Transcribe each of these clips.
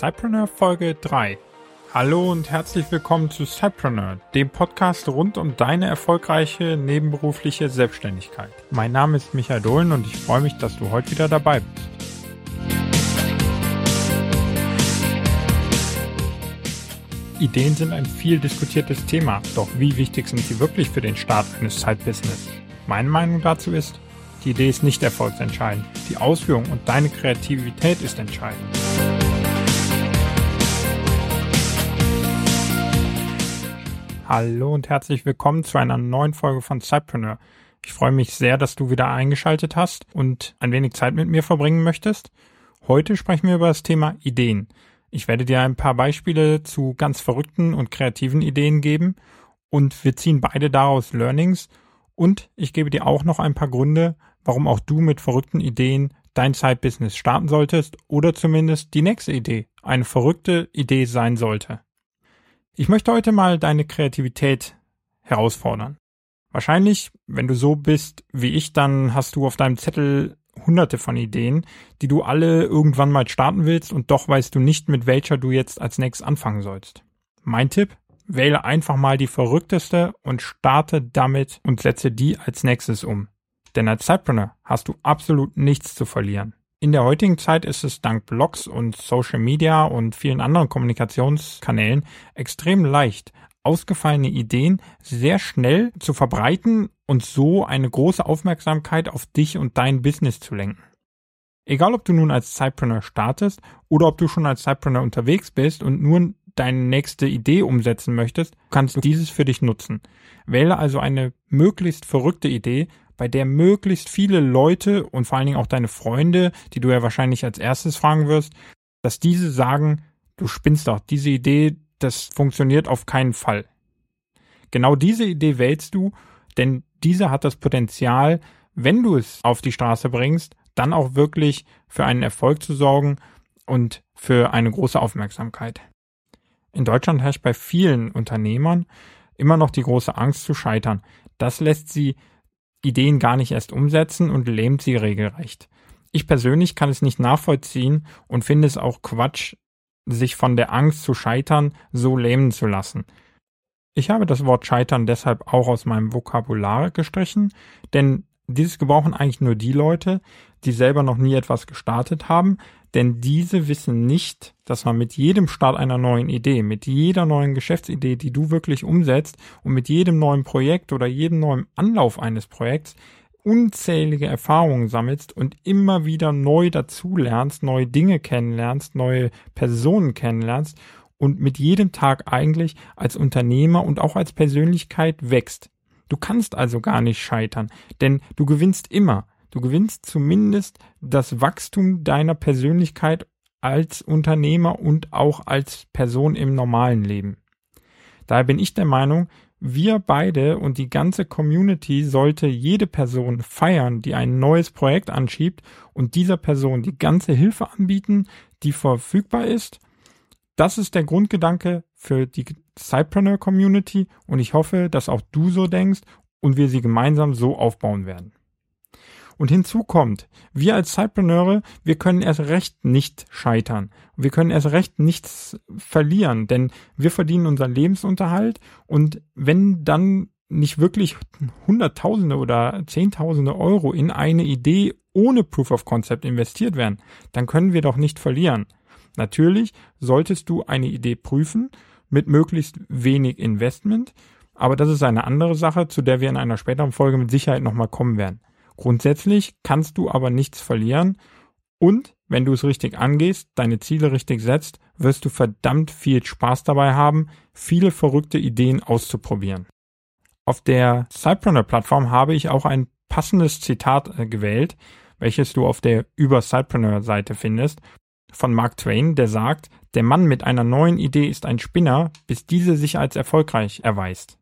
Cypreneur Folge 3. Hallo und herzlich willkommen zu Cypreneur, dem Podcast rund um deine erfolgreiche nebenberufliche Selbstständigkeit. Mein Name ist Michael Dohlen und ich freue mich, dass du heute wieder dabei bist. Ideen sind ein viel diskutiertes Thema, doch wie wichtig sind sie wirklich für den Start eines Side-Business? Meine Meinung dazu ist, die Idee ist nicht erfolgsentscheidend, die Ausführung und deine Kreativität ist entscheidend. Hallo und herzlich willkommen zu einer neuen Folge von Cypreneur. Ich freue mich sehr, dass du wieder eingeschaltet hast und ein wenig Zeit mit mir verbringen möchtest. Heute sprechen wir über das Thema Ideen. Ich werde dir ein paar Beispiele zu ganz verrückten und kreativen Ideen geben und wir ziehen beide daraus Learnings und ich gebe dir auch noch ein paar Gründe, warum auch du mit verrückten Ideen dein Side-Business starten solltest oder zumindest die nächste Idee eine verrückte Idee sein sollte. Ich möchte heute mal deine Kreativität herausfordern. Wahrscheinlich, wenn du so bist wie ich, dann hast du auf deinem Zettel hunderte von Ideen, die du alle irgendwann mal starten willst und doch weißt du nicht, mit welcher du jetzt als nächstes anfangen sollst. Mein Tipp, wähle einfach mal die verrückteste und starte damit und setze die als nächstes um. Denn als Zeitpreneur hast du absolut nichts zu verlieren. In der heutigen Zeit ist es dank Blogs und Social Media und vielen anderen Kommunikationskanälen extrem leicht, ausgefallene Ideen sehr schnell zu verbreiten und so eine große Aufmerksamkeit auf dich und dein Business zu lenken. Egal ob du nun als Zeitpreneur startest oder ob du schon als Zeitpreneur unterwegs bist und nur deine nächste Idee umsetzen möchtest, kannst du dieses für dich nutzen. Wähle also eine möglichst verrückte Idee, bei der möglichst viele Leute und vor allen Dingen auch deine Freunde, die du ja wahrscheinlich als erstes fragen wirst, dass diese sagen, du spinnst doch, diese Idee, das funktioniert auf keinen Fall. Genau diese Idee wählst du, denn diese hat das Potenzial, wenn du es auf die Straße bringst, dann auch wirklich für einen Erfolg zu sorgen und für eine große Aufmerksamkeit. In Deutschland herrscht bei vielen Unternehmern immer noch die große Angst zu scheitern. Das lässt sie Ideen gar nicht erst umsetzen und lähmt sie regelrecht. Ich persönlich kann es nicht nachvollziehen und finde es auch Quatsch, sich von der Angst zu scheitern so lähmen zu lassen. Ich habe das Wort scheitern deshalb auch aus meinem Vokabular gestrichen, denn dieses gebrauchen eigentlich nur die Leute, die selber noch nie etwas gestartet haben, denn diese wissen nicht, dass man mit jedem Start einer neuen Idee, mit jeder neuen Geschäftsidee, die du wirklich umsetzt und mit jedem neuen Projekt oder jedem neuen Anlauf eines Projekts unzählige Erfahrungen sammelst und immer wieder neu dazulernst, neue Dinge kennenlernst, neue Personen kennenlernst und mit jedem Tag eigentlich als Unternehmer und auch als Persönlichkeit wächst. Du kannst also gar nicht scheitern, denn du gewinnst immer. Du gewinnst zumindest das Wachstum deiner Persönlichkeit als Unternehmer und auch als Person im normalen Leben. Daher bin ich der Meinung, wir beide und die ganze Community sollte jede Person feiern, die ein neues Projekt anschiebt und dieser Person die ganze Hilfe anbieten, die verfügbar ist. Das ist der Grundgedanke für die Cypreneur Community und ich hoffe, dass auch du so denkst und wir sie gemeinsam so aufbauen werden. Und hinzu kommt, wir als Zeitpreneure, wir können erst recht nicht scheitern. Wir können erst recht nichts verlieren, denn wir verdienen unseren Lebensunterhalt und wenn dann nicht wirklich Hunderttausende oder Zehntausende Euro in eine Idee ohne Proof of Concept investiert werden, dann können wir doch nicht verlieren. Natürlich solltest du eine Idee prüfen mit möglichst wenig Investment, aber das ist eine andere Sache, zu der wir in einer späteren Folge mit Sicherheit nochmal kommen werden. Grundsätzlich kannst du aber nichts verlieren und wenn du es richtig angehst, deine Ziele richtig setzt, wirst du verdammt viel Spaß dabei haben, viele verrückte Ideen auszuprobieren. Auf der Cypreneur-Plattform habe ich auch ein passendes Zitat äh, gewählt, welches du auf der Über Cypreneur-Seite findest, von Mark Twain, der sagt, der Mann mit einer neuen Idee ist ein Spinner, bis diese sich als erfolgreich erweist.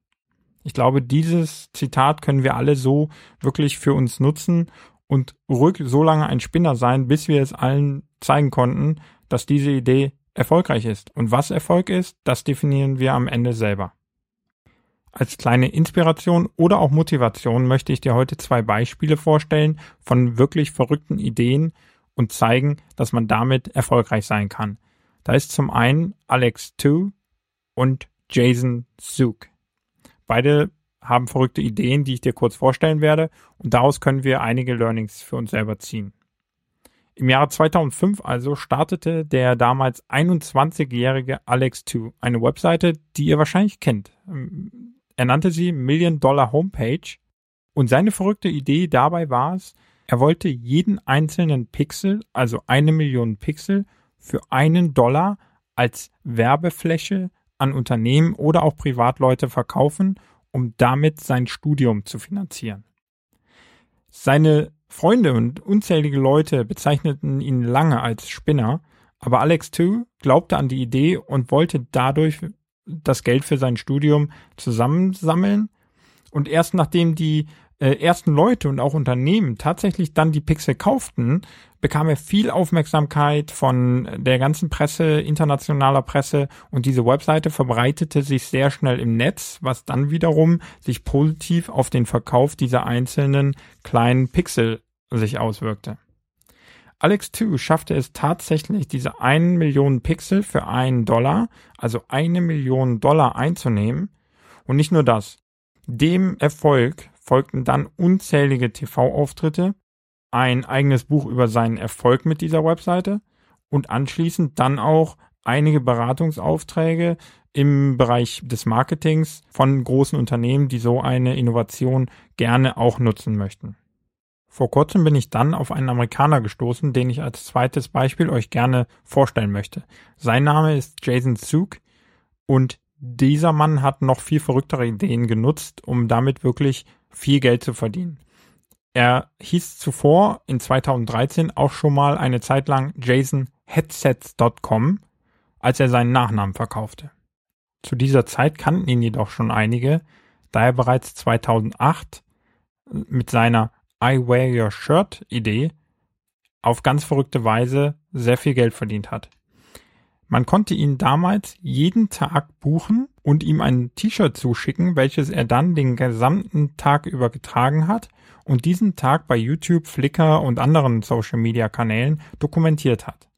Ich glaube, dieses Zitat können wir alle so wirklich für uns nutzen und ruhig so lange ein Spinner sein, bis wir es allen zeigen konnten, dass diese Idee erfolgreich ist. Und was Erfolg ist, das definieren wir am Ende selber. Als kleine Inspiration oder auch Motivation möchte ich dir heute zwei Beispiele vorstellen von wirklich verrückten Ideen und zeigen, dass man damit erfolgreich sein kann. Da ist zum einen Alex Tu und Jason Zook. Beide haben verrückte Ideen, die ich dir kurz vorstellen werde und daraus können wir einige Learnings für uns selber ziehen. Im Jahre 2005 also startete der damals 21-jährige Alex 2 eine Webseite, die ihr wahrscheinlich kennt. Er nannte sie Million Dollar Homepage und seine verrückte Idee dabei war es, er wollte jeden einzelnen Pixel, also eine Million Pixel, für einen Dollar als Werbefläche an Unternehmen oder auch Privatleute verkaufen, um damit sein Studium zu finanzieren. Seine Freunde und unzählige Leute bezeichneten ihn lange als Spinner, aber Alex 2 glaubte an die Idee und wollte dadurch das Geld für sein Studium zusammensammeln. Und erst nachdem die äh, ersten Leute und auch Unternehmen tatsächlich dann die Pixel kauften, bekam er viel Aufmerksamkeit von der ganzen Presse, internationaler Presse und diese Webseite verbreitete sich sehr schnell im Netz, was dann wiederum sich positiv auf den Verkauf dieser einzelnen kleinen Pixel sich auswirkte. Alex 2 schaffte es tatsächlich, diese 1 Million Pixel für einen Dollar, also eine Million Dollar einzunehmen. Und nicht nur das. Dem Erfolg folgten dann unzählige TV-Auftritte, ein eigenes Buch über seinen Erfolg mit dieser Webseite und anschließend dann auch einige Beratungsaufträge im Bereich des Marketings von großen Unternehmen, die so eine Innovation gerne auch nutzen möchten. Vor kurzem bin ich dann auf einen Amerikaner gestoßen, den ich als zweites Beispiel euch gerne vorstellen möchte. Sein Name ist Jason Zook und dieser Mann hat noch viel verrücktere Ideen genutzt, um damit wirklich viel Geld zu verdienen. Er hieß zuvor in 2013 auch schon mal eine Zeit lang jasonheadsets.com, als er seinen Nachnamen verkaufte. Zu dieser Zeit kannten ihn jedoch schon einige, da er bereits 2008 mit seiner I Wear Your Shirt Idee auf ganz verrückte Weise sehr viel Geld verdient hat. Man konnte ihn damals jeden Tag buchen und ihm ein T-Shirt zuschicken, welches er dann den gesamten Tag über getragen hat und diesen Tag bei YouTube, Flickr und anderen Social Media Kanälen dokumentiert hat.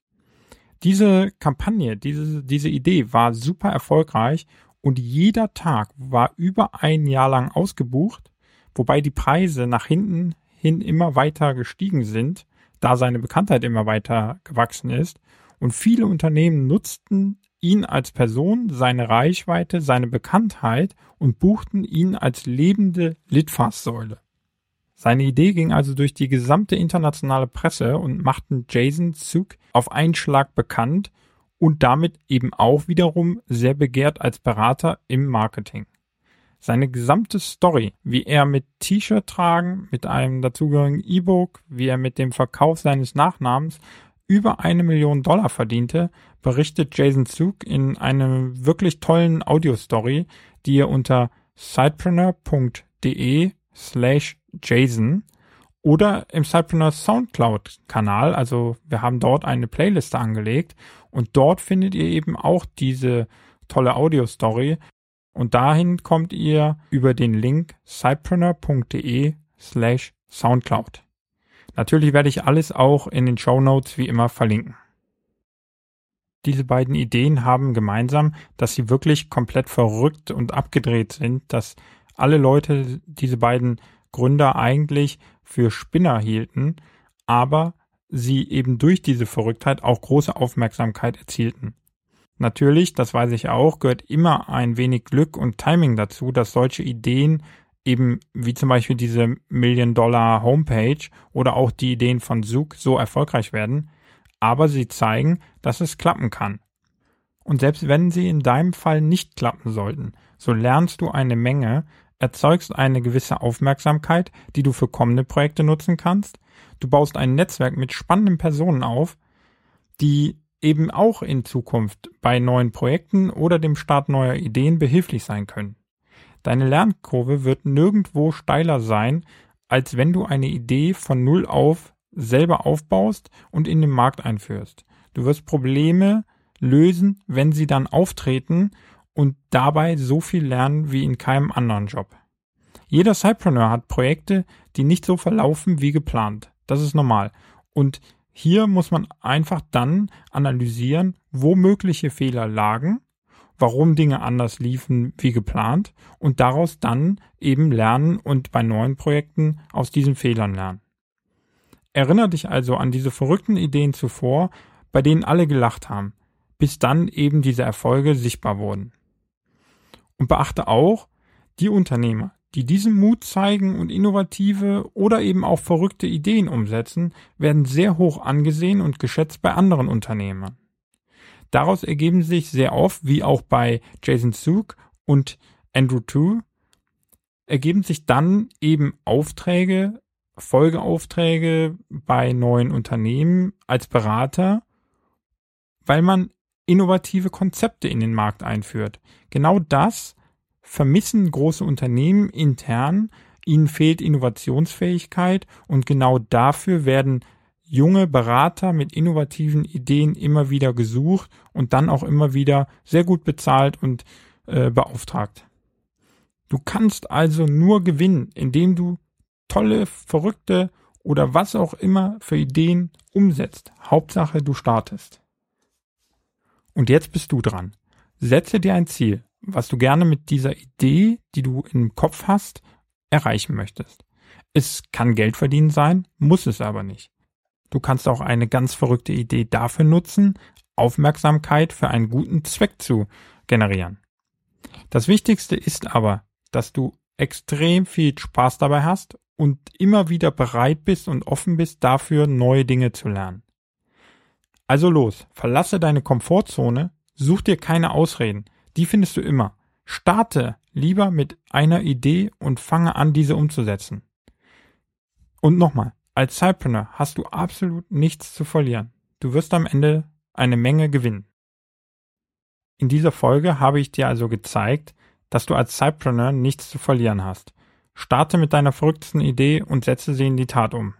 Diese Kampagne, diese, diese Idee war super erfolgreich und jeder Tag war über ein Jahr lang ausgebucht, wobei die Preise nach hinten hin immer weiter gestiegen sind, da seine Bekanntheit immer weiter gewachsen ist und viele Unternehmen nutzten ihn als Person, seine Reichweite, seine Bekanntheit und buchten ihn als lebende Litfaßsäule. Seine Idee ging also durch die gesamte internationale Presse und machten Jason Zook auf einen Schlag bekannt und damit eben auch wiederum sehr begehrt als Berater im Marketing. Seine gesamte Story, wie er mit T-Shirt tragen, mit einem dazugehörigen E-Book, wie er mit dem Verkauf seines Nachnamens über eine Million Dollar verdiente, berichtet Jason Zug in einem wirklich tollen Audio-Story, die ihr unter sidepreneur.de slash Jason oder im Sidepreneur Soundcloud Kanal, also wir haben dort eine Playliste angelegt und dort findet ihr eben auch diese tolle Audio-Story und dahin kommt ihr über den Link sidepreneur.de slash Soundcloud. Natürlich werde ich alles auch in den Show Notes wie immer verlinken. Diese beiden Ideen haben gemeinsam, dass sie wirklich komplett verrückt und abgedreht sind, dass alle Leute diese beiden Gründer eigentlich für Spinner hielten, aber sie eben durch diese Verrücktheit auch große Aufmerksamkeit erzielten. Natürlich, das weiß ich auch, gehört immer ein wenig Glück und Timing dazu, dass solche Ideen eben wie zum Beispiel diese Million-Dollar-Homepage oder auch die Ideen von Zook so erfolgreich werden, aber sie zeigen, dass es klappen kann. Und selbst wenn sie in deinem Fall nicht klappen sollten, so lernst du eine Menge, erzeugst eine gewisse Aufmerksamkeit, die du für kommende Projekte nutzen kannst, du baust ein Netzwerk mit spannenden Personen auf, die eben auch in Zukunft bei neuen Projekten oder dem Start neuer Ideen behilflich sein können. Deine Lernkurve wird nirgendwo steiler sein, als wenn du eine Idee von Null auf selber aufbaust und in den Markt einführst. Du wirst Probleme lösen, wenn sie dann auftreten und dabei so viel lernen wie in keinem anderen Job. Jeder Cypreneur hat Projekte, die nicht so verlaufen wie geplant. Das ist normal. Und Hier muss man einfach dann analysieren, wo mögliche Fehler lagen, warum Dinge anders liefen wie geplant und daraus dann eben lernen und bei neuen Projekten aus diesen Fehlern lernen. Erinner dich also an diese verrückten Ideen zuvor, bei denen alle gelacht haben, bis dann eben diese Erfolge sichtbar wurden. Und beachte auch, die Unternehmer, die diesen Mut zeigen und innovative oder eben auch verrückte Ideen umsetzen, werden sehr hoch angesehen und geschätzt bei anderen Unternehmern. Daraus ergeben sich sehr oft, wie auch bei Jason Suk und Andrew Tu, ergeben sich dann eben Aufträge, Folgeaufträge bei neuen Unternehmen als Berater, weil man innovative Konzepte in den Markt einführt. Genau das vermissen große Unternehmen intern, ihnen fehlt Innovationsfähigkeit und genau dafür werden junge Berater mit innovativen Ideen immer wieder gesucht und dann auch immer wieder sehr gut bezahlt und äh, beauftragt. Du kannst also nur gewinnen, indem du tolle, verrückte oder was auch immer für Ideen umsetzt. Hauptsache, du startest. Und jetzt bist du dran. Setze dir ein Ziel, was du gerne mit dieser Idee, die du im Kopf hast, erreichen möchtest. Es kann Geld verdienen sein, muss es aber nicht. Du kannst auch eine ganz verrückte Idee dafür nutzen, Aufmerksamkeit für einen guten Zweck zu generieren. Das Wichtigste ist aber, dass du extrem viel Spaß dabei hast und immer wieder bereit bist und offen bist dafür, neue Dinge zu lernen. Also los, verlasse deine Komfortzone, such dir keine Ausreden, die findest du immer. Starte lieber mit einer Idee und fange an, diese umzusetzen. Und nochmal, als Cypreneur hast du absolut nichts zu verlieren. Du wirst am Ende eine Menge gewinnen. In dieser Folge habe ich dir also gezeigt, dass du als Cypreneur nichts zu verlieren hast. Starte mit deiner verrücktesten Idee und setze sie in die Tat um.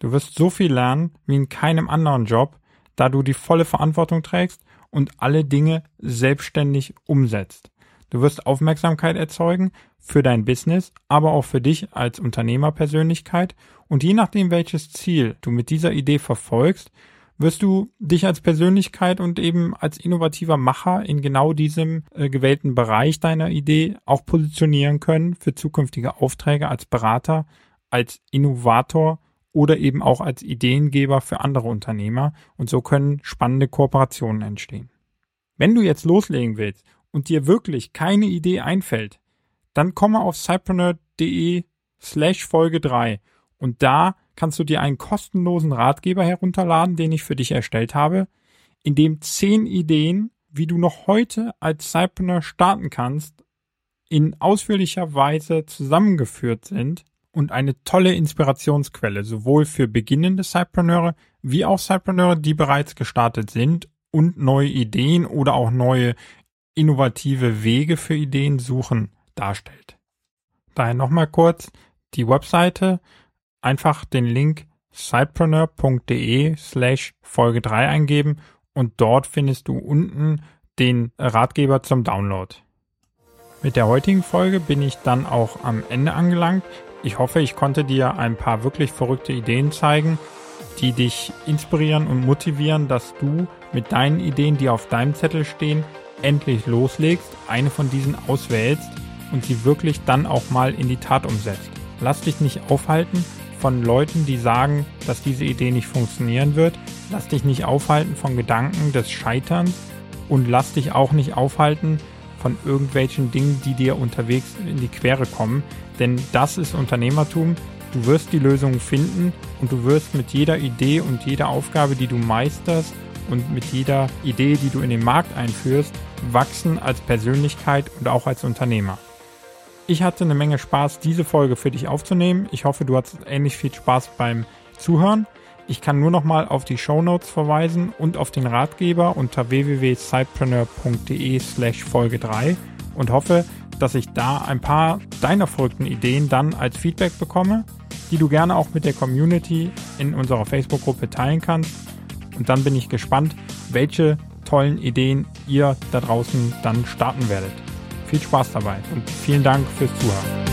Du wirst so viel lernen wie in keinem anderen Job, da du die volle Verantwortung trägst und alle Dinge selbstständig umsetzt. Du wirst Aufmerksamkeit erzeugen für dein Business, aber auch für dich als Unternehmerpersönlichkeit und je nachdem, welches Ziel du mit dieser Idee verfolgst, wirst du dich als Persönlichkeit und eben als innovativer Macher in genau diesem äh, gewählten Bereich deiner Idee auch positionieren können für zukünftige Aufträge als Berater, als Innovator oder eben auch als Ideengeber für andere Unternehmer und so können spannende Kooperationen entstehen. Wenn du jetzt loslegen willst und dir wirklich keine Idee einfällt, dann komme auf cypreneur.de slash Folge 3 und da kannst du dir einen kostenlosen Ratgeber herunterladen, den ich für dich erstellt habe, in dem zehn Ideen, wie du noch heute als Cypreneur starten kannst, in ausführlicher Weise zusammengeführt sind und eine tolle Inspirationsquelle, sowohl für beginnende Cypreneure wie auch Cypreneure, die bereits gestartet sind und neue Ideen oder auch neue innovative Wege für Ideen suchen darstellt. Daher nochmal kurz die Webseite, einfach den Link cypreneur.de slash Folge 3 eingeben und dort findest du unten den Ratgeber zum Download. Mit der heutigen Folge bin ich dann auch am Ende angelangt. Ich hoffe, ich konnte dir ein paar wirklich verrückte Ideen zeigen, die dich inspirieren und motivieren, dass du mit deinen Ideen, die auf deinem Zettel stehen, endlich loslegst, eine von diesen auswählst und sie wirklich dann auch mal in die Tat umsetzt. Lass dich nicht aufhalten von Leuten, die sagen, dass diese Idee nicht funktionieren wird. Lass dich nicht aufhalten von Gedanken des Scheiterns und lass dich auch nicht aufhalten von irgendwelchen Dingen, die dir unterwegs in die Quere kommen. Denn das ist Unternehmertum. Du wirst die Lösungen finden und du wirst mit jeder Idee und jeder Aufgabe, die du meisterst und mit jeder Idee, die du in den Markt einführst, wachsen als Persönlichkeit und auch als Unternehmer. Ich hatte eine Menge Spaß, diese Folge für dich aufzunehmen. Ich hoffe, du hattest ähnlich viel Spaß beim Zuhören. Ich kann nur noch mal auf die Show Notes verweisen und auf den Ratgeber unter www.sidepreneur.de slash Folge 3 und hoffe, dass ich da ein paar deiner verrückten Ideen dann als Feedback bekomme, die du gerne auch mit der Community in unserer Facebook-Gruppe teilen kannst. Und dann bin ich gespannt, welche tollen Ideen ihr da draußen dann starten werdet. Viel Spaß dabei und vielen Dank fürs Zuhören.